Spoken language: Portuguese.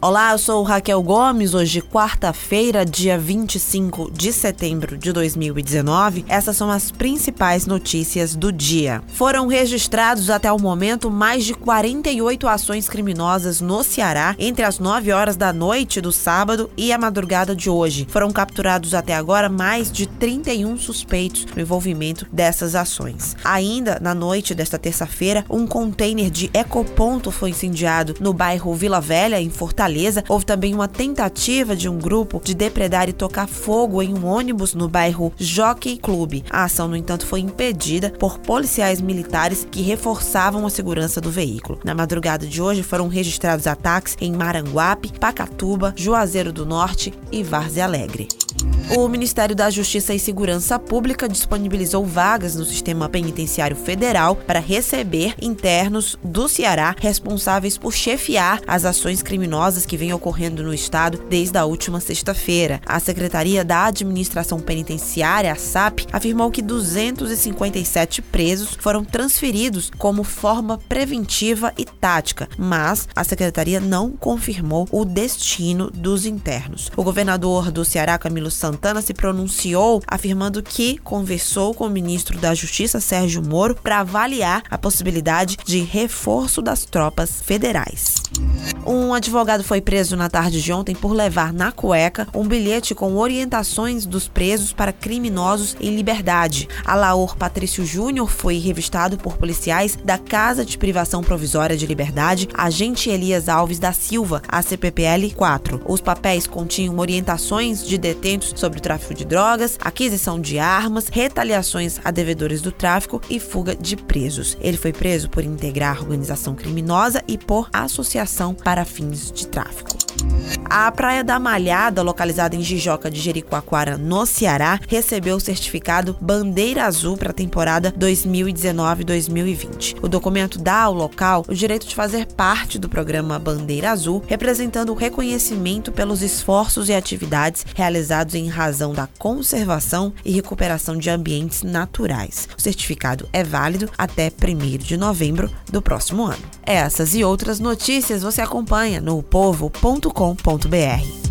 Olá, eu sou Raquel Gomes. Hoje, quarta-feira, dia 25 de setembro de 2019. Essas são as principais notícias do dia. Foram registrados até o momento mais de 48 ações criminosas no Ceará entre as 9 horas da noite do sábado e a madrugada de hoje. Foram capturados até agora mais de 31 suspeitos no envolvimento dessas ações. Ainda na noite desta terça-feira, um container de ecoponto foi incendiado no bairro Vila Velha, em Fortaleza Fortaleza, houve também uma tentativa de um grupo de depredar e tocar fogo em um ônibus no bairro Jockey Club. A ação, no entanto, foi impedida por policiais militares que reforçavam a segurança do veículo. Na madrugada de hoje foram registrados ataques em Maranguape, Pacatuba, Juazeiro do Norte e Várzea Alegre. O Ministério da Justiça e Segurança Pública disponibilizou vagas no sistema penitenciário federal para receber internos do Ceará responsáveis por chefiar as ações criminosas que vêm ocorrendo no estado desde a última sexta-feira. A Secretaria da Administração Penitenciária, a SAP, afirmou que 257 presos foram transferidos como forma preventiva e tática, mas a secretaria não confirmou o destino dos internos. O governador do Ceará, Camilo Santana, se pronunciou afirmando que conversou com o ministro da Justiça, Sérgio Moro, para avaliar a possibilidade de reforço das tropas federais. Um advogado foi preso na tarde de ontem por levar na cueca um bilhete com orientações dos presos para criminosos em liberdade. Alaor Patrício Júnior foi revistado por policiais da Casa de Privação Provisória de Liberdade, agente Elias Alves da Silva, a CPPL 4. Os papéis continham orientações de detentos sobre o tráfico de drogas, aquisição de armas, retaliações a devedores do tráfico e fuga de presos. Ele foi preso por integrar organização criminosa e por associação para fins de tráfico. A Praia da Malhada, localizada em Jijoca de Jericoacoara, no Ceará, recebeu o certificado Bandeira Azul para a temporada 2019-2020. O documento dá ao local o direito de fazer parte do programa Bandeira Azul, representando o reconhecimento pelos esforços e atividades realizados em razão da conservação e recuperação de ambientes naturais. O certificado é válido até 1 de novembro do próximo ano. Essas e outras notícias você acompanha no povo.com.br www.cultura.br.